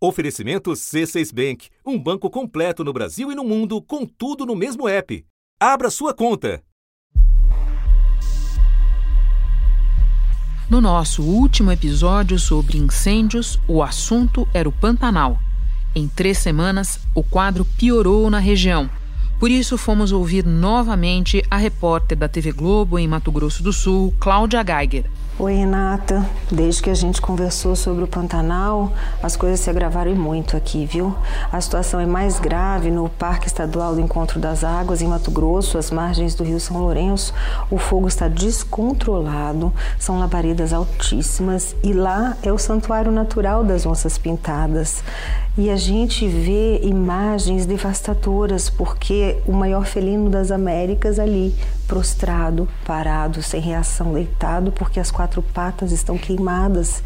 Oferecimento C6 Bank, um banco completo no Brasil e no mundo, com tudo no mesmo app. Abra sua conta. No nosso último episódio sobre incêndios, o assunto era o Pantanal. Em três semanas, o quadro piorou na região. Por isso, fomos ouvir novamente a repórter da TV Globo em Mato Grosso do Sul, Cláudia Geiger. Oi, Renata. Desde que a gente conversou sobre o Pantanal, as coisas se agravaram muito aqui, viu? A situação é mais grave no Parque Estadual do Encontro das Águas, em Mato Grosso, às margens do Rio São Lourenço. O fogo está descontrolado, são labaredas altíssimas e lá é o santuário natural das onças pintadas. E a gente vê imagens devastadoras, porque o maior felino das Américas ali, prostrado, parado, sem reação, deitado, porque as quatro patas estão queimadas,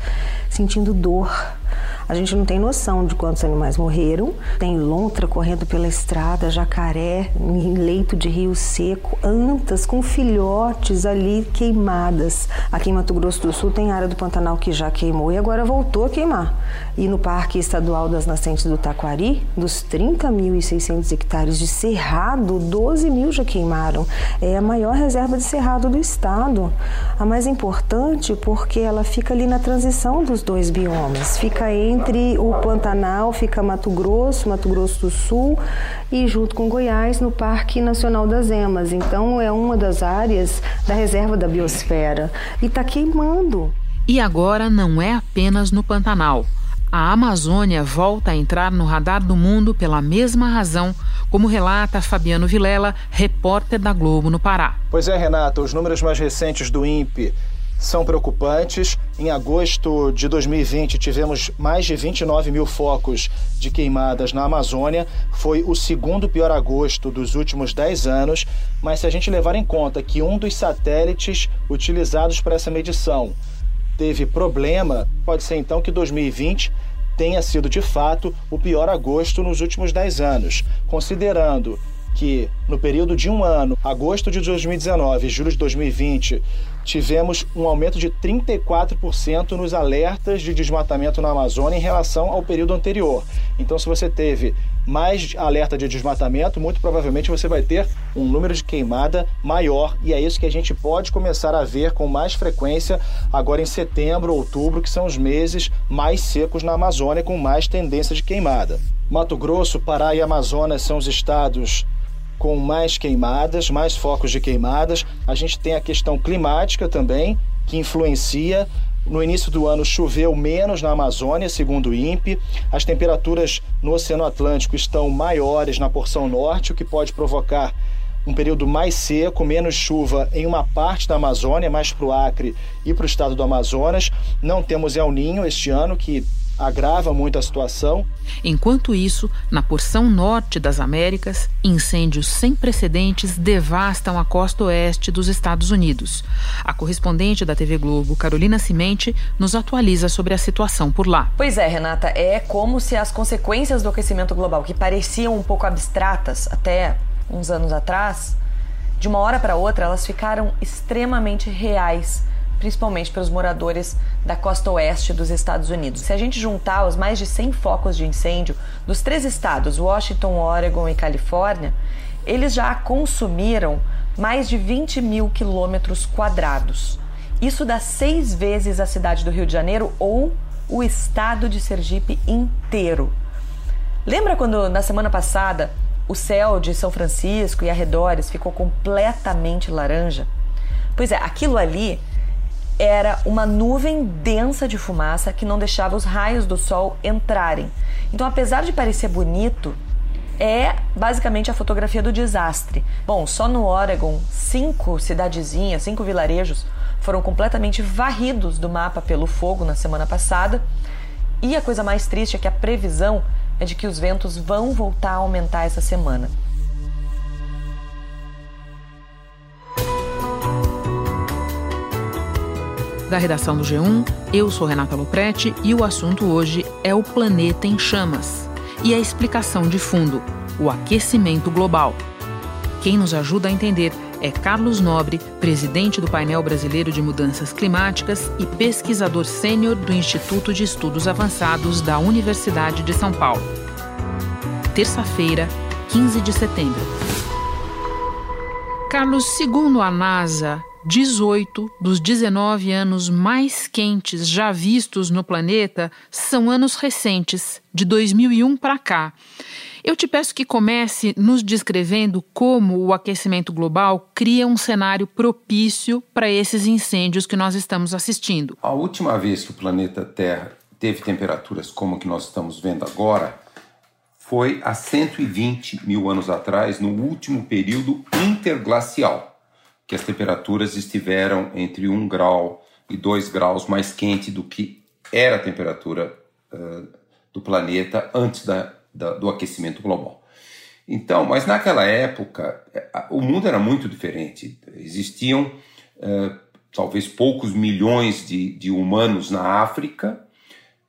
sentindo dor. A gente não tem noção de quantos animais morreram. Tem lontra correndo pela estrada, jacaré em leito de rio seco, antas com filhotes ali queimadas. Aqui em Mato Grosso do Sul tem área do Pantanal que já queimou e agora voltou a queimar. E no Parque Estadual das Nascentes do Taquari, dos 30.600 hectares de cerrado, 12 mil já queimaram. É a maior reserva de cerrado do estado. A mais importante porque ela fica ali na transição dos dois biomas. Fica entre entre o Pantanal fica Mato Grosso, Mato Grosso do Sul e junto com Goiás no Parque Nacional das Emas. Então é uma das áreas da reserva da biosfera e está queimando. E agora não é apenas no Pantanal. A Amazônia volta a entrar no radar do mundo pela mesma razão, como relata Fabiano Vilela, repórter da Globo no Pará. Pois é, Renata, os números mais recentes do INPE são preocupantes. Em agosto de 2020, tivemos mais de 29 mil focos de queimadas na Amazônia. Foi o segundo pior agosto dos últimos 10 anos. Mas se a gente levar em conta que um dos satélites utilizados para essa medição teve problema, pode ser então que 2020 tenha sido de fato o pior agosto nos últimos 10 anos, considerando que no período de um ano, agosto de 2019 e julho de 2020, tivemos um aumento de 34% nos alertas de desmatamento na Amazônia em relação ao período anterior. Então, se você teve mais alerta de desmatamento, muito provavelmente você vai ter um número de queimada maior e é isso que a gente pode começar a ver com mais frequência agora em setembro, outubro, que são os meses mais secos na Amazônia com mais tendência de queimada. Mato Grosso, Pará e Amazonas são os estados com mais queimadas, mais focos de queimadas. A gente tem a questão climática também, que influencia. No início do ano choveu menos na Amazônia, segundo o INPE. As temperaturas no Oceano Atlântico estão maiores na porção norte, o que pode provocar um período mais seco, menos chuva em uma parte da Amazônia, mais para o Acre e para o estado do Amazonas. Não temos El Ninho este ano, que agrava muito a situação. Enquanto isso, na porção norte das Américas, incêndios sem precedentes devastam a costa oeste dos Estados Unidos. A correspondente da TV Globo, Carolina Cimente, nos atualiza sobre a situação por lá. Pois é, Renata, é como se as consequências do aquecimento global, que pareciam um pouco abstratas até uns anos atrás, de uma hora para outra elas ficaram extremamente reais principalmente para os moradores da costa oeste dos Estados Unidos. Se a gente juntar os mais de 100 focos de incêndio dos três estados, Washington, Oregon e Califórnia, eles já consumiram mais de 20 mil quilômetros quadrados. Isso dá seis vezes a cidade do Rio de Janeiro ou o estado de Sergipe inteiro. Lembra quando na semana passada o céu de São Francisco e arredores ficou completamente laranja? Pois é, aquilo ali era uma nuvem densa de fumaça que não deixava os raios do sol entrarem. Então, apesar de parecer bonito, é basicamente a fotografia do desastre. Bom, só no Oregon, cinco cidadezinhas, cinco vilarejos foram completamente varridos do mapa pelo fogo na semana passada. E a coisa mais triste é que a previsão é de que os ventos vão voltar a aumentar essa semana. Da redação do G1, eu sou Renata Loprete e o assunto hoje é o planeta em chamas e a explicação de fundo, o aquecimento global. Quem nos ajuda a entender é Carlos Nobre, presidente do painel brasileiro de mudanças climáticas e pesquisador sênior do Instituto de Estudos Avançados da Universidade de São Paulo. Terça-feira, 15 de setembro. Carlos, segundo a NASA, 18 dos 19 anos mais quentes já vistos no planeta são anos recentes, de 2001 para cá. Eu te peço que comece nos descrevendo como o aquecimento global cria um cenário propício para esses incêndios que nós estamos assistindo. A última vez que o planeta Terra teve temperaturas como que nós estamos vendo agora foi há 120 mil anos atrás, no último período interglacial, que as temperaturas estiveram entre 1 grau e 2 graus mais quente do que era a temperatura uh, do planeta antes da da, do aquecimento global. Então, mas naquela época é, o mundo era muito diferente. Existiam uh, talvez poucos milhões de, de humanos na África.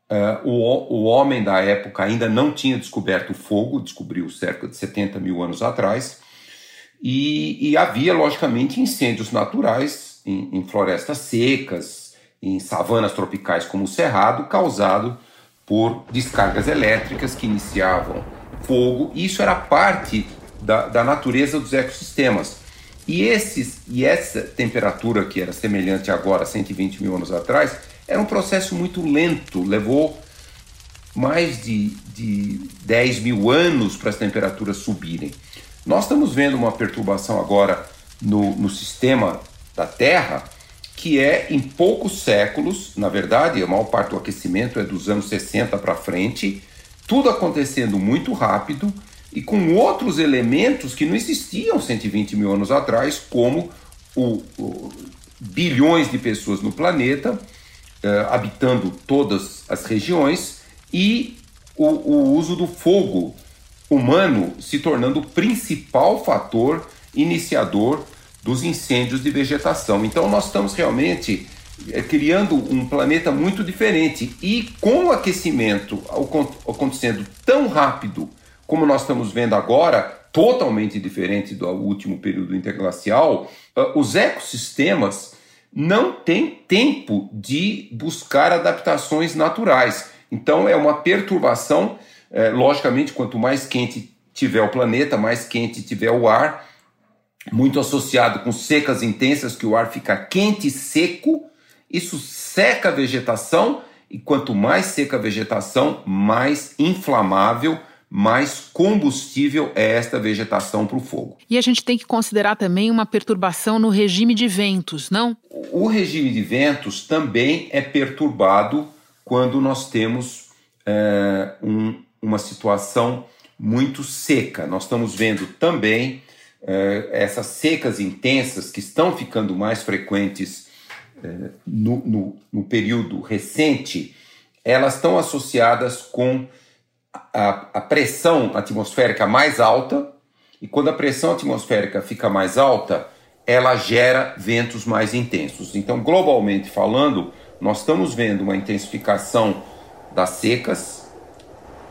Uh, o, o homem da época ainda não tinha descoberto o fogo, descobriu cerca de 70 mil anos atrás. E, e havia, logicamente, incêndios naturais em, em florestas secas, em savanas tropicais como o Cerrado, causado por descargas elétricas que iniciavam fogo. Isso era parte da, da natureza dos ecossistemas. E, esses, e essa temperatura, que era semelhante agora, 120 mil anos atrás, era um processo muito lento, levou mais de, de 10 mil anos para as temperaturas subirem. Nós estamos vendo uma perturbação agora no, no sistema da Terra que é em poucos séculos, na verdade, a maior parte do aquecimento é dos anos 60 para frente, tudo acontecendo muito rápido e com outros elementos que não existiam 120 mil anos atrás, como o, o bilhões de pessoas no planeta, uh, habitando todas as regiões, e o, o uso do fogo humano se tornando o principal fator iniciador dos incêndios de vegetação. Então nós estamos realmente é, criando um planeta muito diferente e com o aquecimento acontecendo tão rápido como nós estamos vendo agora, totalmente diferente do último período interglacial, ah, os ecossistemas não têm tempo de buscar adaptações naturais. Então é uma perturbação, é, logicamente, quanto mais quente tiver o planeta, mais quente tiver o ar, muito associado com secas intensas, que o ar fica quente e seco, isso seca a vegetação, e quanto mais seca a vegetação, mais inflamável, mais combustível é esta vegetação para o fogo. E a gente tem que considerar também uma perturbação no regime de ventos, não? O regime de ventos também é perturbado quando nós temos é, um, uma situação muito seca. Nós estamos vendo também é, essas secas intensas que estão ficando mais frequentes é, no, no, no, período recente, elas estão associadas com a, a pressão atmosférica mais alta, e quando a pressão atmosférica fica mais alta, ela gera ventos mais intensos. Então, globalmente falando, nós estamos vendo uma intensificação das secas,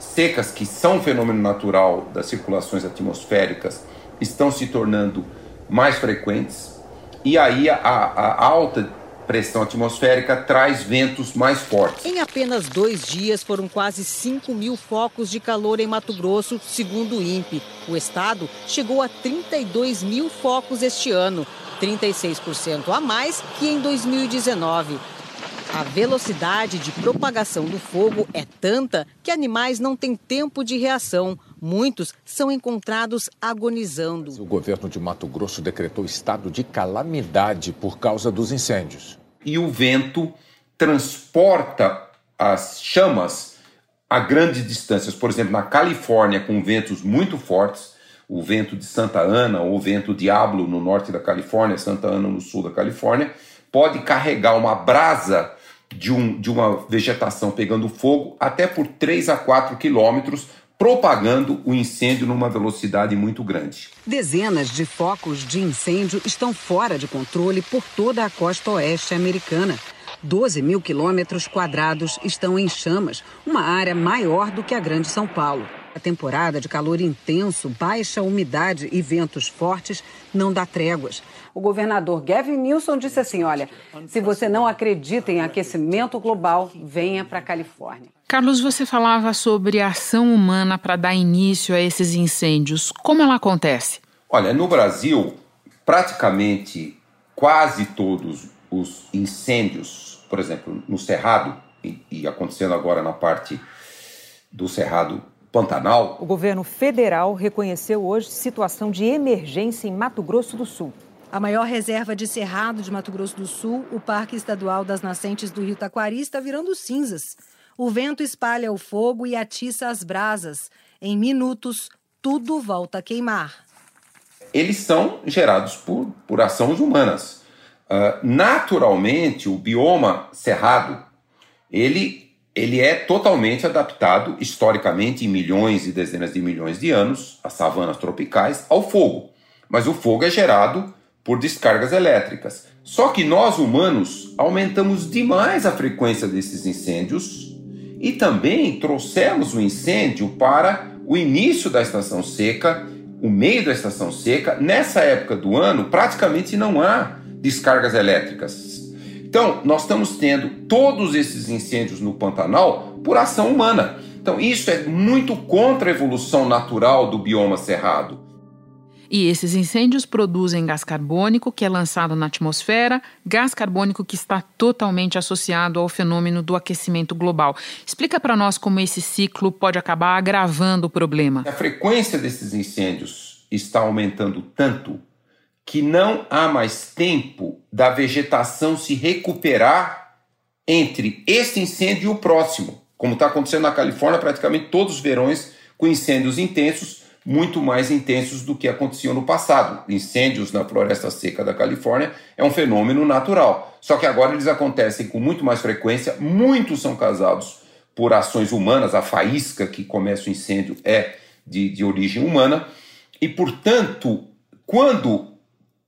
secas que são um fenômeno natural das circulações atmosféricas estão se tornando mais frequentes e aí a, a alta pressão atmosférica traz ventos mais fortes. Em apenas dois dias foram quase 5 mil focos de calor em Mato Grosso, segundo o INPE. O estado chegou a 32 mil focos este ano, 36% a mais que em 2019. A velocidade de propagação do fogo é tanta que animais não têm tempo de reação. Muitos são encontrados agonizando. O governo de Mato Grosso decretou estado de calamidade por causa dos incêndios. E o vento transporta as chamas a grandes distâncias. Por exemplo, na Califórnia, com ventos muito fortes, o vento de Santa Ana ou o vento Diablo no norte da Califórnia, Santa Ana no sul da Califórnia, pode carregar uma brasa de, um, de uma vegetação pegando fogo até por 3 a 4 quilômetros, propagando o incêndio numa velocidade muito grande. Dezenas de focos de incêndio estão fora de controle por toda a costa oeste americana. 12 mil quilômetros quadrados estão em chamas, uma área maior do que a Grande São Paulo. A temporada de calor intenso, baixa umidade e ventos fortes não dá tréguas. O governador Gavin Newsom disse assim: olha, se você não acredita em aquecimento global, venha para a Califórnia. Carlos, você falava sobre a ação humana para dar início a esses incêndios. Como ela acontece? Olha, no Brasil, praticamente quase todos os incêndios, por exemplo, no Cerrado, e, e acontecendo agora na parte do Cerrado Pantanal. O governo federal reconheceu hoje situação de emergência em Mato Grosso do Sul. A maior reserva de cerrado de Mato Grosso do Sul, o Parque Estadual das Nascentes do Rio Taquari, está virando cinzas. O vento espalha o fogo e atiça as brasas. Em minutos, tudo volta a queimar. Eles são gerados por, por ações humanas. Uh, naturalmente, o bioma cerrado, ele ele é totalmente adaptado, historicamente, em milhões e dezenas de milhões de anos, as savanas tropicais, ao fogo. Mas o fogo é gerado por descargas elétricas. Só que nós, humanos, aumentamos demais a frequência desses incêndios e também trouxemos o incêndio para o início da estação seca, o meio da estação seca. Nessa época do ano, praticamente não há descargas elétricas então, nós estamos tendo todos esses incêndios no Pantanal por ação humana. Então, isso é muito contra a evolução natural do bioma cerrado. E esses incêndios produzem gás carbônico, que é lançado na atmosfera, gás carbônico que está totalmente associado ao fenômeno do aquecimento global. Explica para nós como esse ciclo pode acabar agravando o problema. A frequência desses incêndios está aumentando tanto que não há mais tempo da vegetação se recuperar entre esse incêndio e o próximo, como está acontecendo na Califórnia praticamente todos os verões com incêndios intensos, muito mais intensos do que aconteciam no passado. Incêndios na floresta seca da Califórnia é um fenômeno natural, só que agora eles acontecem com muito mais frequência, muitos são causados por ações humanas, a faísca que começa o incêndio é de, de origem humana, e portanto, quando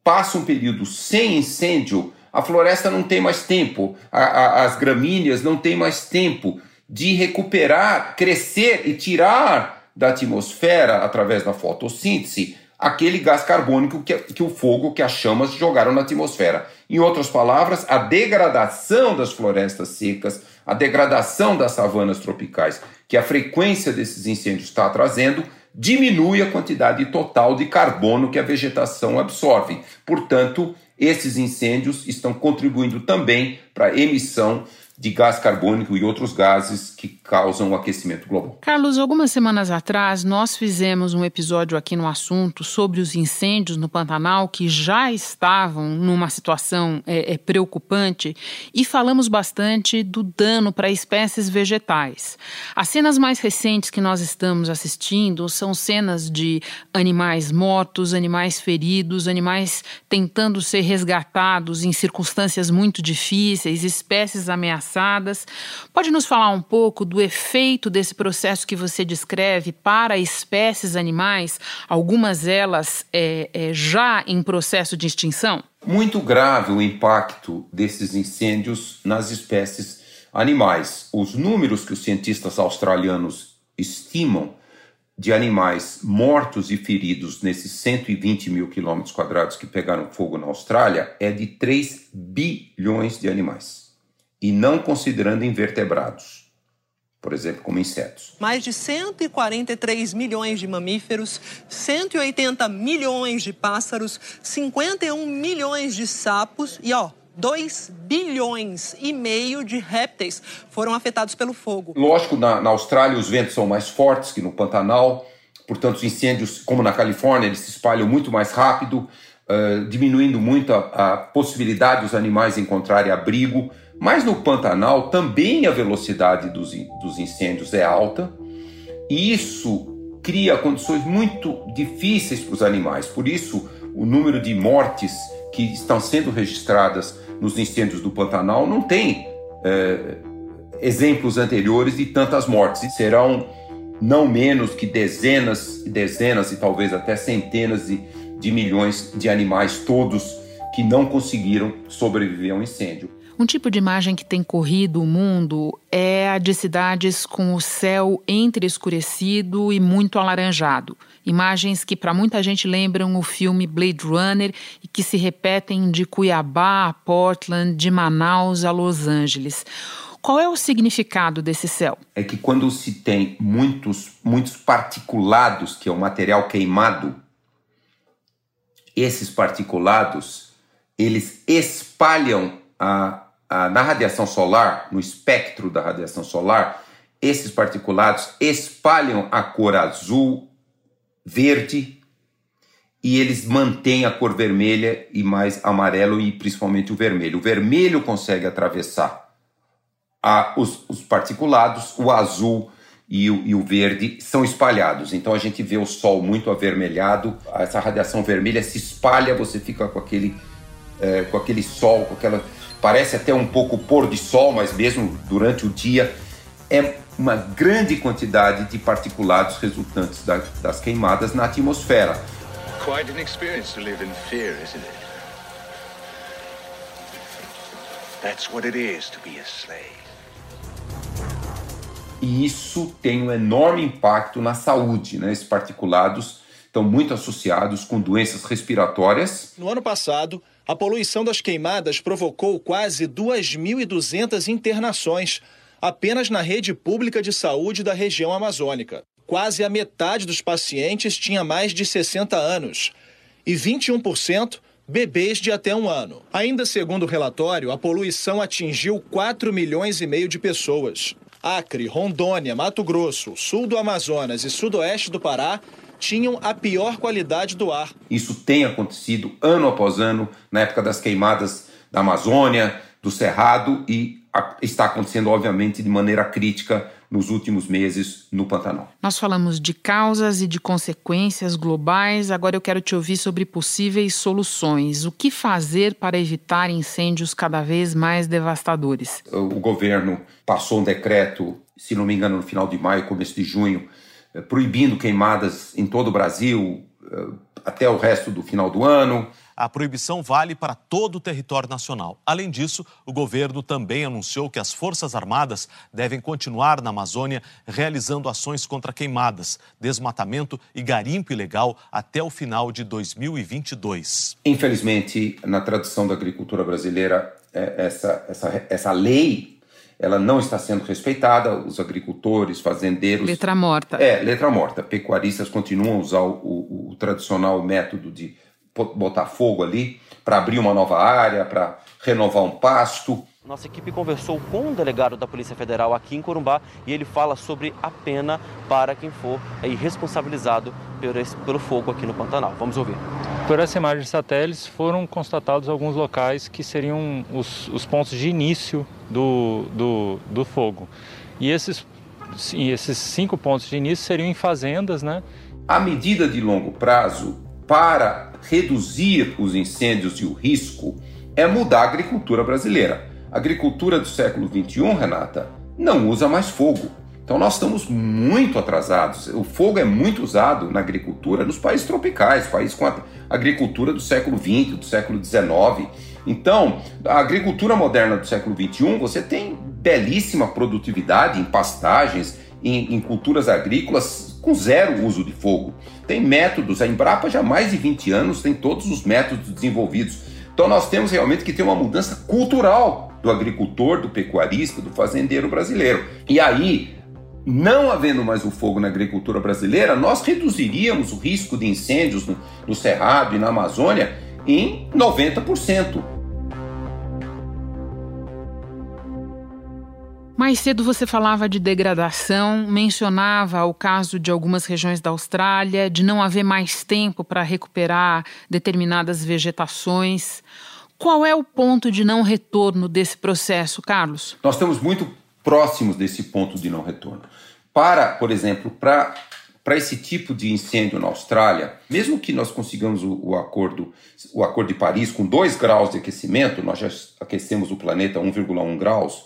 passa um período sem incêndio, a floresta não tem mais tempo, a, a, as gramíneas não têm mais tempo de recuperar, crescer e tirar da atmosfera, através da fotossíntese, aquele gás carbônico que, que o fogo, que as chamas jogaram na atmosfera. Em outras palavras, a degradação das florestas secas, a degradação das savanas tropicais, que a frequência desses incêndios está trazendo, diminui a quantidade total de carbono que a vegetação absorve. Portanto, esses incêndios estão contribuindo também para a emissão de gás carbônico e outros gases que causam o aquecimento global. Carlos, algumas semanas atrás nós fizemos um episódio aqui no assunto sobre os incêndios no Pantanal que já estavam numa situação é, é, preocupante e falamos bastante do dano para espécies vegetais. As cenas mais recentes que nós estamos assistindo são cenas de animais mortos, animais feridos, animais tentando ser resgatados em circunstâncias muito difíceis, espécies ameaçadas ameaçadas. Pode nos falar um pouco do efeito desse processo que você descreve para espécies animais, algumas delas é, é, já em processo de extinção? Muito grave o impacto desses incêndios nas espécies animais. Os números que os cientistas australianos estimam de animais mortos e feridos nesses 120 mil quilômetros quadrados que pegaram fogo na Austrália é de 3 bilhões de animais e não considerando invertebrados, por exemplo, como insetos. Mais de 143 milhões de mamíferos, 180 milhões de pássaros, 51 milhões de sapos e, ó, 2 bilhões e meio de répteis foram afetados pelo fogo. Lógico, na, na Austrália os ventos são mais fortes que no Pantanal, portanto, os incêndios, como na Califórnia, eles se espalham muito mais rápido, uh, diminuindo muito a, a possibilidade dos animais encontrarem abrigo. Mas no Pantanal também a velocidade dos, dos incêndios é alta e isso cria condições muito difíceis para os animais. Por isso, o número de mortes que estão sendo registradas nos incêndios do Pantanal não tem é, exemplos anteriores de tantas mortes. Serão não menos que dezenas e dezenas e talvez até centenas de, de milhões de animais, todos que não conseguiram sobreviver ao incêndio. Um tipo de imagem que tem corrido o mundo é a de cidades com o céu entre escurecido e muito alaranjado. Imagens que para muita gente lembram o filme Blade Runner e que se repetem de Cuiabá a Portland, de Manaus a Los Angeles. Qual é o significado desse céu? É que quando se tem muitos, muitos particulados, que é o material queimado, esses particulados, eles espalham a, a, na radiação solar, no espectro da radiação solar, esses particulados espalham a cor azul, verde, e eles mantêm a cor vermelha e mais amarelo e principalmente o vermelho. O vermelho consegue atravessar a, os, os, particulados, o azul e o, e o, verde são espalhados. Então a gente vê o sol muito avermelhado, essa radiação vermelha se espalha, você fica com aquele, é, com aquele sol, com aquela. Parece até um pouco pôr de sol, mas mesmo durante o dia é uma grande quantidade de particulados resultantes da, das queimadas na atmosfera. Quite an experience to live in fear, isn't it? That's what it is to be a slave e isso tem um enorme impacto na saúde. Né? Esses particulados estão muito associados com doenças respiratórias. No ano passado, a poluição das queimadas provocou quase 2.200 internações apenas na rede pública de saúde da região amazônica. Quase a metade dos pacientes tinha mais de 60 anos e 21% bebês de até um ano. Ainda segundo o relatório, a poluição atingiu 4 milhões e meio de pessoas. Acre, Rondônia, Mato Grosso, sul do Amazonas e sudoeste do Pará tinham a pior qualidade do ar. Isso tem acontecido ano após ano, na época das queimadas da Amazônia, do Cerrado e está acontecendo, obviamente, de maneira crítica nos últimos meses no Pantanal. Nós falamos de causas e de consequências globais, agora eu quero te ouvir sobre possíveis soluções. O que fazer para evitar incêndios cada vez mais devastadores? O governo passou um decreto, se não me engano, no final de maio, começo de junho, proibindo queimadas em todo o Brasil eh, até o resto do final do ano. A proibição vale para todo o território nacional. Além disso, o governo também anunciou que as Forças Armadas devem continuar na Amazônia realizando ações contra queimadas, desmatamento e garimpo ilegal até o final de 2022. Infelizmente, na tradição da agricultura brasileira, é, essa, essa, essa lei ela não está sendo respeitada, os agricultores, fazendeiros... Letra morta. É, letra morta. Pecuaristas continuam a usar o, o, o tradicional método de botar fogo ali para abrir uma nova área, para renovar um pasto. Nossa equipe conversou com um delegado da Polícia Federal aqui em Corumbá e ele fala sobre a pena para quem for responsabilizado pelo fogo aqui no Pantanal. Vamos ouvir. Por essa imagem de satélites foram constatados alguns locais que seriam os, os pontos de início do, do, do fogo. E esses, esses cinco pontos de início seriam em fazendas, né? A medida de longo prazo para reduzir os incêndios e o risco é mudar a agricultura brasileira. Agricultura do século XXI, Renata, não usa mais fogo. Então nós estamos muito atrasados. O fogo é muito usado na agricultura nos países tropicais, países com a agricultura do século XX, do século XIX. Então, a agricultura moderna do século XXI, você tem belíssima produtividade em pastagens, em, em culturas agrícolas com zero uso de fogo. Tem métodos, a Embrapa já há mais de 20 anos tem todos os métodos desenvolvidos. Então nós temos realmente que ter uma mudança cultural do agricultor, do pecuarista, do fazendeiro brasileiro. E aí, não havendo mais o fogo na agricultura brasileira, nós reduziríamos o risco de incêndios no, no Cerrado e na Amazônia em 90%. Mais cedo você falava de degradação, mencionava o caso de algumas regiões da Austrália, de não haver mais tempo para recuperar determinadas vegetações. Qual é o ponto de não retorno desse processo, Carlos? Nós estamos muito próximos desse ponto de não retorno. Para, por exemplo, para para esse tipo de incêndio na Austrália, mesmo que nós consigamos o, o, acordo, o acordo de Paris com 2 graus de aquecimento, nós já aquecemos o planeta 1,1 graus,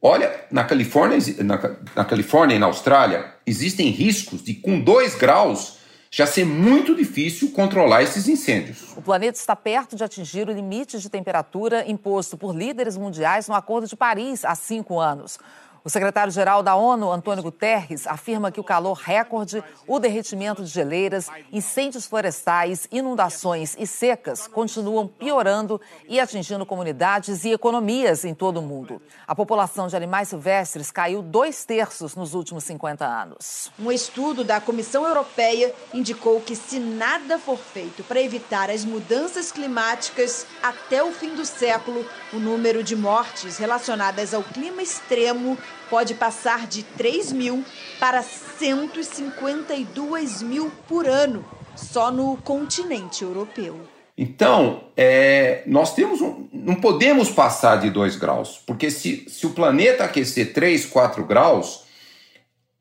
Olha, na Califórnia, na, na, Califórnia e na Austrália, existem riscos de, com 2 graus, já ser muito difícil controlar esses incêndios. O planeta está perto de atingir o limite de temperatura imposto por líderes mundiais no Acordo de Paris há cinco anos. O secretário-geral da ONU, Antônio Guterres, afirma que o calor recorde, o derretimento de geleiras, incêndios florestais, inundações e secas continuam piorando e atingindo comunidades e economias em todo o mundo. A população de animais silvestres caiu dois terços nos últimos 50 anos. Um estudo da Comissão Europeia indicou que, se nada for feito para evitar as mudanças climáticas até o fim do século, o número de mortes relacionadas ao clima extremo pode passar de 3 mil para 152 mil por ano, só no continente europeu. Então, é, nós temos um, não podemos passar de 2 graus, porque se, se o planeta aquecer 3, 4 graus,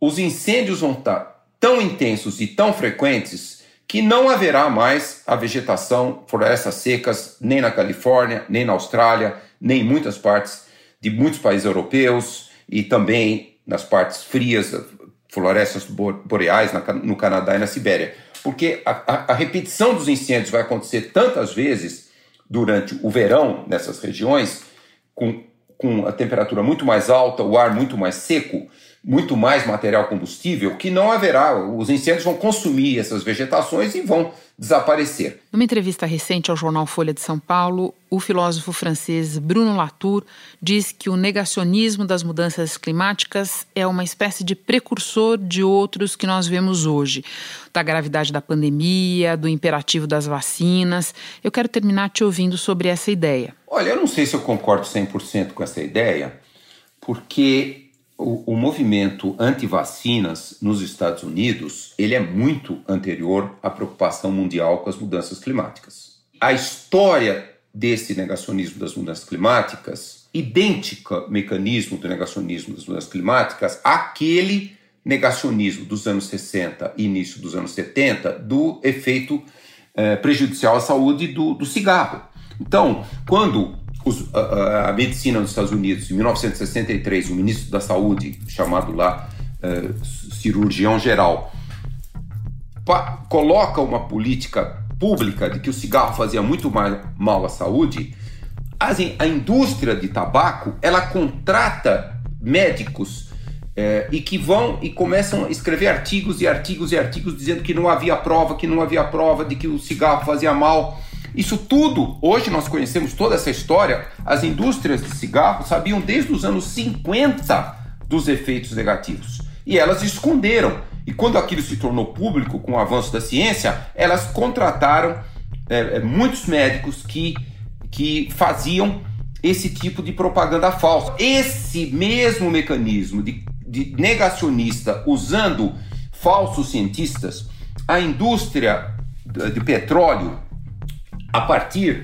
os incêndios vão estar tão intensos e tão frequentes que não haverá mais a vegetação, florestas secas, nem na Califórnia, nem na Austrália, nem em muitas partes de muitos países europeus, e também nas partes frias, florestas boreais no Canadá e na Sibéria. Porque a, a, a repetição dos incêndios vai acontecer tantas vezes durante o verão nessas regiões, com, com a temperatura muito mais alta, o ar muito mais seco, muito mais material combustível, que não haverá, os incêndios vão consumir essas vegetações e vão desaparecer. Numa entrevista recente ao jornal Folha de São Paulo, o filósofo francês Bruno Latour diz que o negacionismo das mudanças climáticas é uma espécie de precursor de outros que nós vemos hoje, da gravidade da pandemia, do imperativo das vacinas. Eu quero terminar te ouvindo sobre essa ideia. Olha, eu não sei se eu concordo 100% com essa ideia, porque o, o movimento anti-vacinas nos Estados Unidos ele é muito anterior à preocupação mundial com as mudanças climáticas. A história desse negacionismo das mudanças climáticas, idêntica mecanismo do negacionismo das mudanças climáticas àquele negacionismo dos anos 60 e início dos anos 70 do efeito eh, prejudicial à saúde do, do cigarro. Então, quando os, a, a, medicina nos Estados Unidos, em 1963, o ministro da Saúde, chamado lá uh, cirurgião geral, pa, coloca uma política pública de que o cigarro fazia muito mal à saúde, a indústria de tabaco ela contrata médicos é, e que vão e começam a escrever artigos e artigos e artigos dizendo que não havia prova, que não havia prova de que o cigarro fazia mal isso tudo, hoje nós conhecemos toda essa história, as indústrias de cigarro sabiam desde os anos 50 dos efeitos negativos. E elas esconderam. E quando aquilo se tornou público com o avanço da ciência, elas contrataram é, é muitos médicos que, que faziam esse tipo de propaganda falsa. Esse mesmo mecanismo de, de negacionista usando falsos cientistas, a indústria de petróleo a partir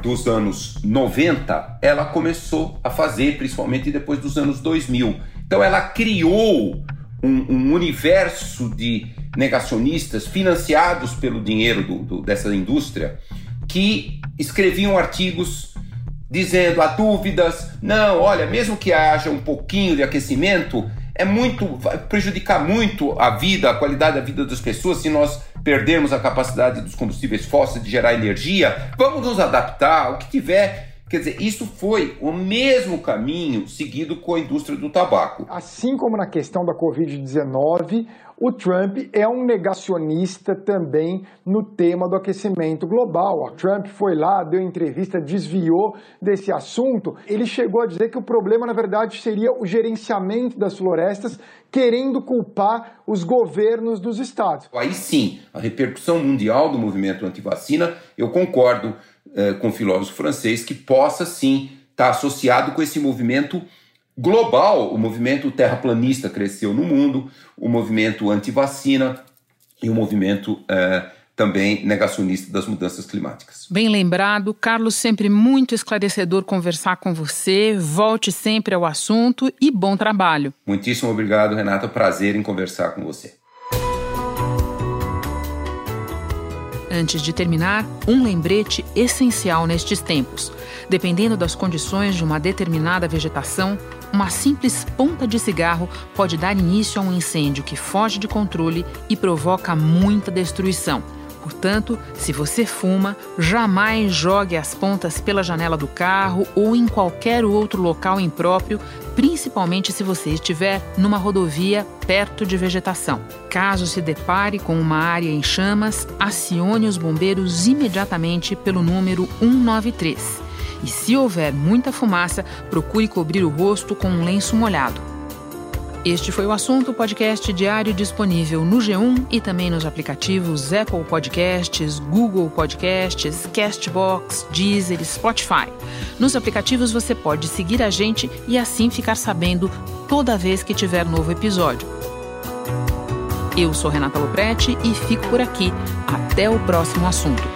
dos anos 90, ela começou a fazer, principalmente depois dos anos 2000. Então, ela criou um, um universo de negacionistas financiados pelo dinheiro do, do, dessa indústria que escreviam artigos dizendo há dúvidas, não, olha, mesmo que haja um pouquinho de aquecimento, é muito vai prejudicar muito a vida, a qualidade da vida das pessoas se nós perdermos a capacidade dos combustíveis fósseis de gerar energia, vamos nos adaptar, o que tiver. Quer dizer, isso foi o mesmo caminho seguido com a indústria do tabaco. Assim como na questão da Covid-19, o Trump é um negacionista também no tema do aquecimento global. O Trump foi lá, deu entrevista, desviou desse assunto. Ele chegou a dizer que o problema, na verdade, seria o gerenciamento das florestas, querendo culpar os governos dos estados. Aí sim, a repercussão mundial do movimento anti-vacina, eu concordo com o filósofo francês que possa sim estar associado com esse movimento global, o movimento terraplanista cresceu no mundo, o movimento anti-vacina e o movimento é, também negacionista das mudanças climáticas. Bem lembrado, Carlos, sempre muito esclarecedor conversar com você. Volte sempre ao assunto e bom trabalho. Muitíssimo obrigado, Renata. Prazer em conversar com você. Antes de terminar, um lembrete essencial nestes tempos. Dependendo das condições de uma determinada vegetação, uma simples ponta de cigarro pode dar início a um incêndio que foge de controle e provoca muita destruição. Portanto, se você fuma, jamais jogue as pontas pela janela do carro ou em qualquer outro local impróprio, principalmente se você estiver numa rodovia perto de vegetação. Caso se depare com uma área em chamas, acione os bombeiros imediatamente pelo número 193. E se houver muita fumaça, procure cobrir o rosto com um lenço molhado. Este foi o assunto podcast diário disponível no G1 e também nos aplicativos Apple Podcasts, Google Podcasts, Castbox, Deezer, Spotify. Nos aplicativos você pode seguir a gente e assim ficar sabendo toda vez que tiver novo episódio. Eu sou Renata Loprete e fico por aqui. Até o próximo assunto.